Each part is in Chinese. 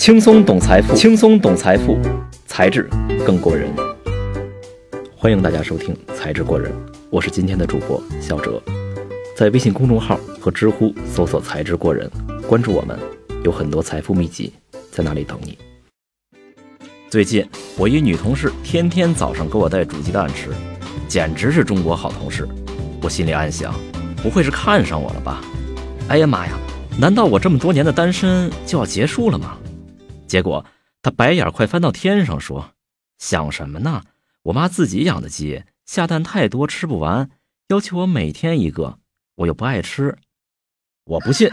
轻松懂财富，轻松懂财富，才智更过人。欢迎大家收听《才智过人》，我是今天的主播小哲。在微信公众号和知乎搜索“才智过人”，关注我们，有很多财富秘籍在那里等你。最近，我一女同事天天早上给我带煮鸡蛋吃，简直是中国好同事。我心里暗想，不会是看上我了吧？哎呀妈呀！难道我这么多年的单身就要结束了吗？结果他白眼快翻到天上，说：“想什么呢？我妈自己养的鸡，下蛋太多吃不完，要求我每天一个，我又不爱吃。”我不信。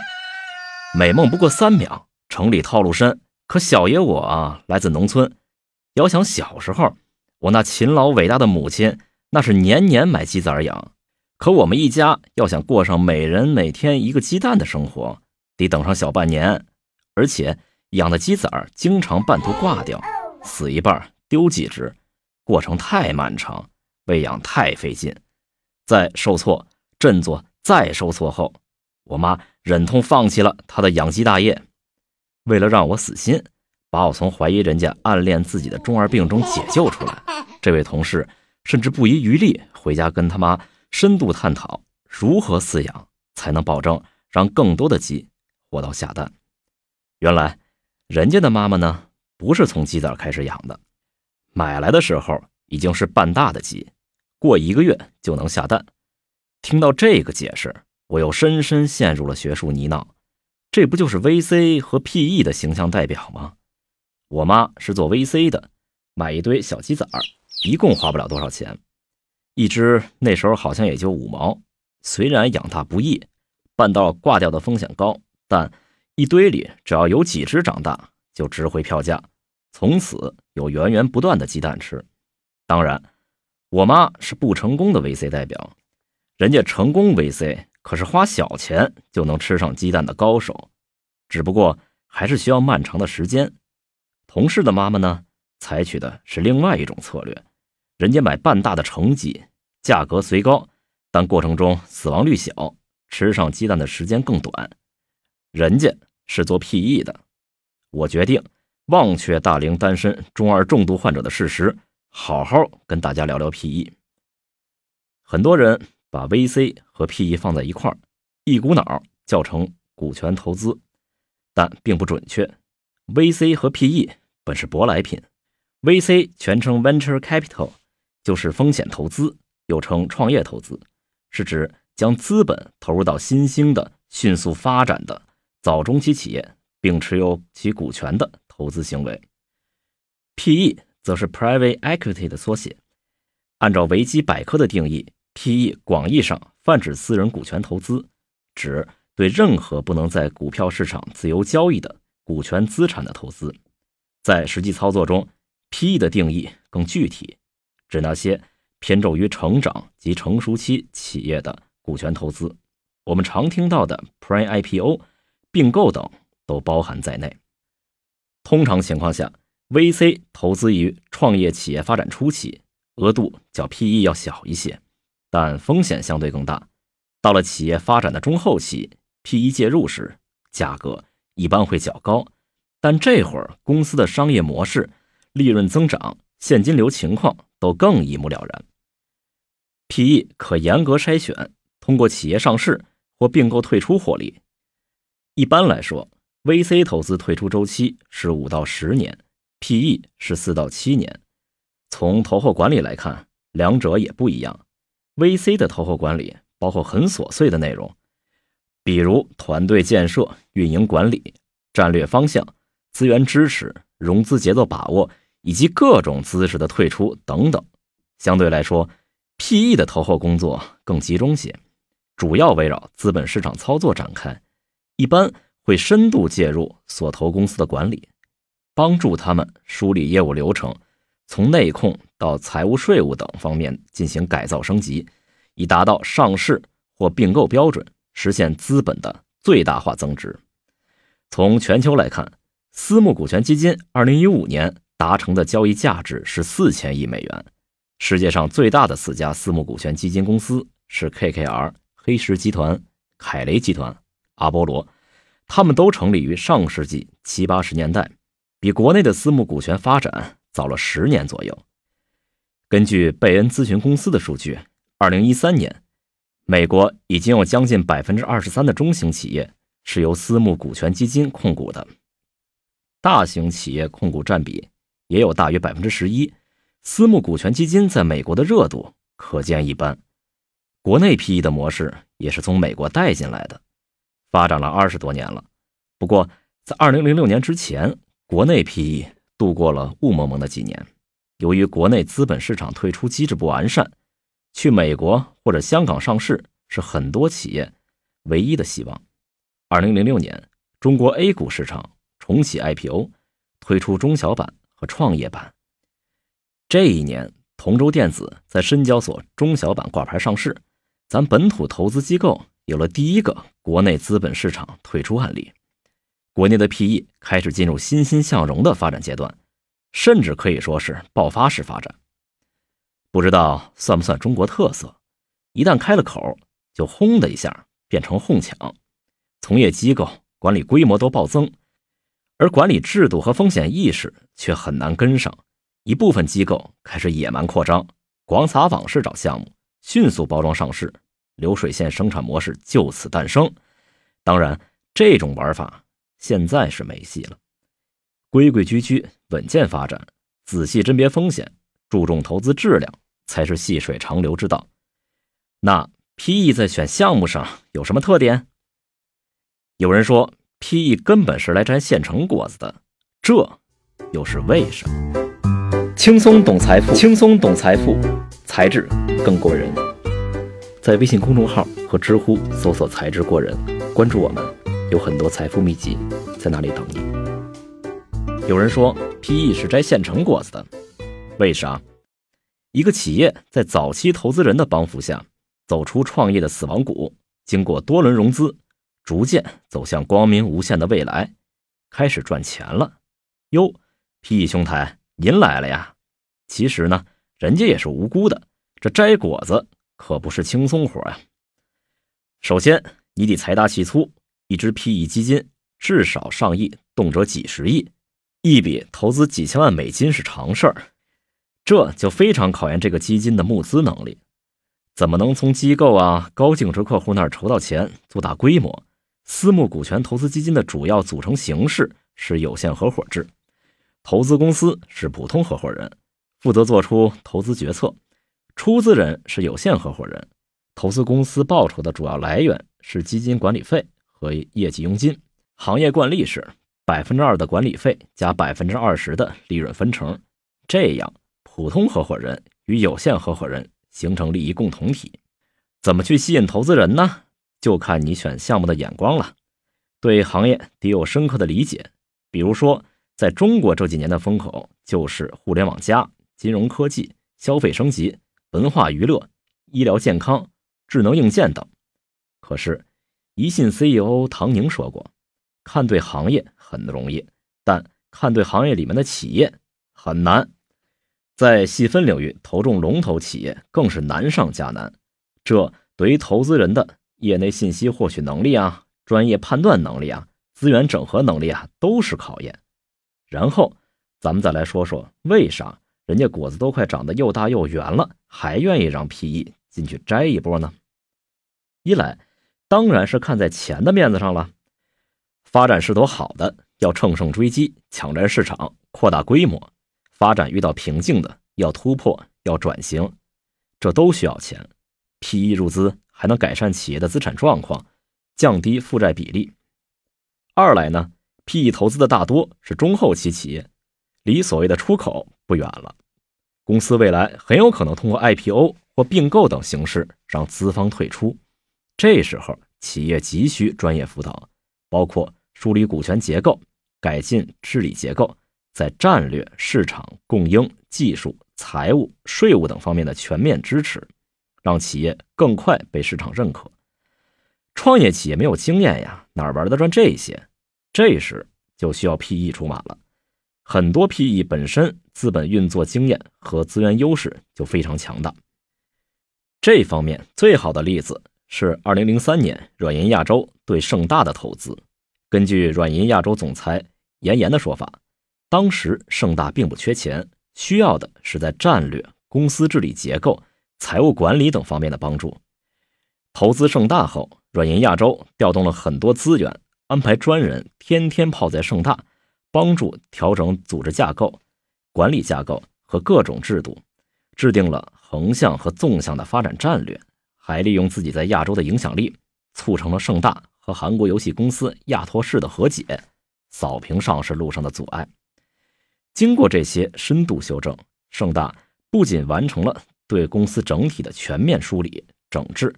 美梦不过三秒，城里套路深。可小爷我啊，来自农村。遥想小时候，我那勤劳伟大的母亲，那是年年买鸡崽养。可我们一家要想过上每人每天一个鸡蛋的生活。得等上小半年，而且养的鸡仔儿经常半途挂掉，死一半丢几只，过程太漫长，喂养太费劲。在受挫、振作、再受挫后，我妈忍痛放弃了她的养鸡大业。为了让我死心，把我从怀疑人家暗恋自己的中二病中解救出来，这位同事甚至不遗余力回家跟他妈深度探讨如何饲养才能保证让更多的鸡。活到下蛋，原来人家的妈妈呢，不是从鸡仔开始养的，买来的时候已经是半大的鸡，过一个月就能下蛋。听到这个解释，我又深深陷入了学术泥淖。这不就是 VC 和 PE 的形象代表吗？我妈是做 VC 的，买一堆小鸡仔儿，一共花不了多少钱，一只那时候好像也就五毛。虽然养大不易，半道挂掉的风险高。但一堆里只要有几只长大，就值回票价，从此有源源不断的鸡蛋吃。当然，我妈是不成功的 VC 代表，人家成功 VC 可是花小钱就能吃上鸡蛋的高手，只不过还是需要漫长的时间。同事的妈妈呢，采取的是另外一种策略，人家买半大的成鸡，价格虽高，但过程中死亡率小，吃上鸡蛋的时间更短。人家是做 PE 的，我决定忘却大龄单身中二重度患者的事实，好好跟大家聊聊 PE。很多人把 VC 和 PE 放在一块儿，一股脑叫成股权投资，但并不准确。VC 和 PE 本是舶来品，VC 全称 Venture Capital，就是风险投资，又称创业投资，是指将资本投入到新兴的、迅速发展的。早中期企业并持有其股权的投资行为，PE 则是 Private Equity 的缩写。按照维基百科的定义，PE 广义上泛指私人股权投资，指对任何不能在股票市场自由交易的股权资产的投资。在实际操作中，PE 的定义更具体，指那些偏重于成长及成熟期企业的股权投资。我们常听到的 Pre-IPO。并购等都包含在内。通常情况下，VC 投资于创业企业发展初期，额度较 PE 要小一些，但风险相对更大。到了企业发展的中后期，PE 介入时，价格一般会较高，但这会儿公司的商业模式、利润增长、现金流情况都更一目了然。PE 可严格筛选，通过企业上市或并购退出获利。一般来说，VC 投资退出周期是五到十年，PE 是四到七年。从投后管理来看，两者也不一样。VC 的投后管理包括很琐碎的内容，比如团队建设、运营管理、战略方向、资源支持、融资节奏把握以及各种姿势的退出等等。相对来说，PE 的投后工作更集中些，主要围绕资本市场操作展开。一般会深度介入所投公司的管理，帮助他们梳理业务流程，从内控到财务、税务等方面进行改造升级，以达到上市或并购标准，实现资本的最大化增值。从全球来看，私募股权基金2015年达成的交易价值是四千亿美元。世界上最大的四家私募股权基金公司是 KKR、黑石集团、凯雷集团。阿波罗，他们都成立于上世纪七八十年代，比国内的私募股权发展早了十年左右。根据贝恩咨询公司的数据，二零一三年，美国已经有将近百分之二十三的中型企业是由私募股权基金控股的，大型企业控股占比也有大约百分之十一。私募股权基金在美国的热度可见一斑。国内 PE 的模式也是从美国带进来的，发展了二十多年了。不过，在二零零六年之前，国内 PE 度过了雾蒙蒙的几年。由于国内资本市场退出机制不完善，去美国或者香港上市是很多企业唯一的希望。二零零六年，中国 A 股市场重启 IPO，推出中小板和创业板。这一年，同洲电子在深交所中小板挂牌上市，咱本土投资机构有了第一个国内资本市场退出案例，国内的 PE 开始进入欣欣向荣的发展阶段。甚至可以说是爆发式发展，不知道算不算中国特色？一旦开了口，就轰的一下变成哄抢，从业机构管理规模都暴增，而管理制度和风险意识却很难跟上。一部分机构开始野蛮扩张，广撒网式找项目，迅速包装上市，流水线生产模式就此诞生。当然，这种玩法现在是没戏了。规规矩矩、稳健发展，仔细甄别风险，注重投资质量，才是细水长流之道。那 PE 在选项目上有什么特点？有人说 PE 根本是来摘现成果子的，这又是为什么？轻松懂财富，轻松懂财富，才智更过人。在微信公众号和知乎搜索“才智过人”，关注我们，有很多财富秘籍在那里等你。有人说，PE 是摘现成果子的，为啥？一个企业在早期投资人的帮扶下，走出创业的死亡谷，经过多轮融资，逐渐走向光明无限的未来，开始赚钱了。哟，PE 兄台，您来了呀！其实呢，人家也是无辜的，这摘果子可不是轻松活呀。首先，你得财大气粗，一只 PE 基金至少上亿，动辄几十亿。一笔投资几千万美金是常事儿，这就非常考验这个基金的募资能力。怎么能从机构啊、高净值客户那儿筹到钱做大规模？私募股权投资基金的主要组成形式是有限合伙制，投资公司是普通合伙人，负责做出投资决策；出资人是有限合伙人，投资公司报酬的主要来源是基金管理费和业绩佣金。行业惯例是。百分之二的管理费加百分之二十的利润分成，这样普通合伙人与有限合伙人形成利益共同体。怎么去吸引投资人呢？就看你选项目的眼光了。对行业得有深刻的理解。比如说，在中国这几年的风口就是互联网加、金融科技、消费升级、文化娱乐、医疗健康、智能硬件等。可是，宜信 CEO 唐宁说过。看对行业很容易，但看对行业里面的企业很难。在细分领域投中龙头企业更是难上加难。这对于投资人的业内信息获取能力啊、专业判断能力啊、资源整合能力啊都是考验。然后咱们再来说说，为啥人家果子都快长得又大又圆了，还愿意让 PE 进去摘一波呢？一来当然是看在钱的面子上了。发展势头好的要乘胜追击，抢占市场，扩大规模；发展遇到瓶颈的要突破，要转型，这都需要钱。PE 入资还能改善企业的资产状况，降低负债比例。二来呢，PE 投资的大多是中后期企业，离所谓的出口不远了。公司未来很有可能通过 IPO 或并购等形式让资方退出，这时候企业急需专业辅导，包括。梳理股权结构，改进治理结构，在战略、市场、供应、技术、财务、税务等方面的全面支持，让企业更快被市场认可。创业企业没有经验呀，哪玩得转这些？这时就需要 PE 出马了。很多 PE 本身资本运作经验和资源优势就非常强大。这方面最好的例子是2003年软银亚洲对盛大的投资。根据软银亚洲总裁严岩的说法，当时盛大并不缺钱，需要的是在战略、公司治理结构、财务管理等方面的帮助。投资盛大后，软银亚洲调动了很多资源，安排专人天天泡在盛大，帮助调整组织架构、管理架构和各种制度，制定了横向和纵向的发展战略，还利用自己在亚洲的影响力，促成了盛大和韩国游戏公司亚托士的和解，扫平上市路上的阻碍。经过这些深度修正，盛大不仅完成了对公司整体的全面梳理整治，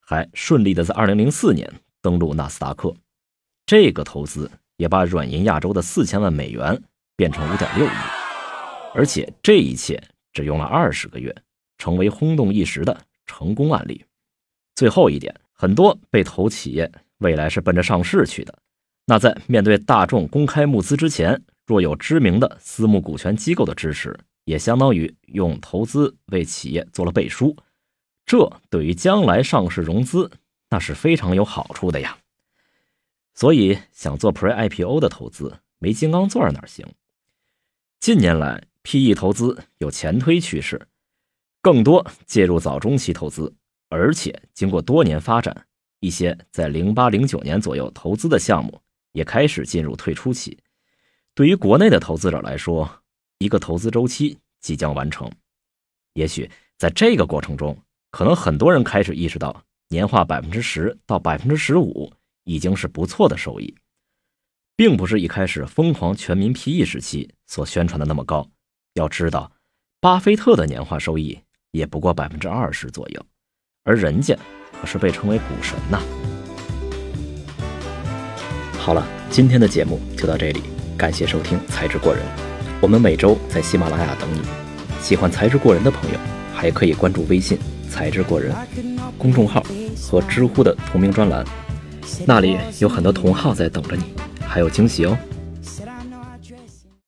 还顺利的在2004年登陆纳斯达克。这个投资也把软银亚洲的四千万美元变成5.6亿，而且这一切只用了二十个月，成为轰动一时的成功案例。最后一点，很多被投企业未来是奔着上市去的，那在面对大众公开募资之前。若有知名的私募股权机构的支持，也相当于用投资为企业做了背书，这对于将来上市融资那是非常有好处的呀。所以想做 Pre IPO 的投资，没金刚钻哪行？近年来 PE 投资有前推趋势，更多介入早中期投资，而且经过多年发展，一些在零八零九年左右投资的项目也开始进入退出期。对于国内的投资者来说，一个投资周期即将完成。也许在这个过程中，可能很多人开始意识到，年化百分之十到百分之十五已经是不错的收益，并不是一开始疯狂全民 PE 时期所宣传的那么高。要知道，巴菲特的年化收益也不过百分之二十左右，而人家可是被称为股神呐。好了，今天的节目就到这里。感谢收听《才智过人》，我们每周在喜马拉雅等你。喜欢《才智过人》的朋友，还可以关注微信“才智过人”公众号和知乎的同名专栏，那里有很多同好在等着你，还有惊喜哦。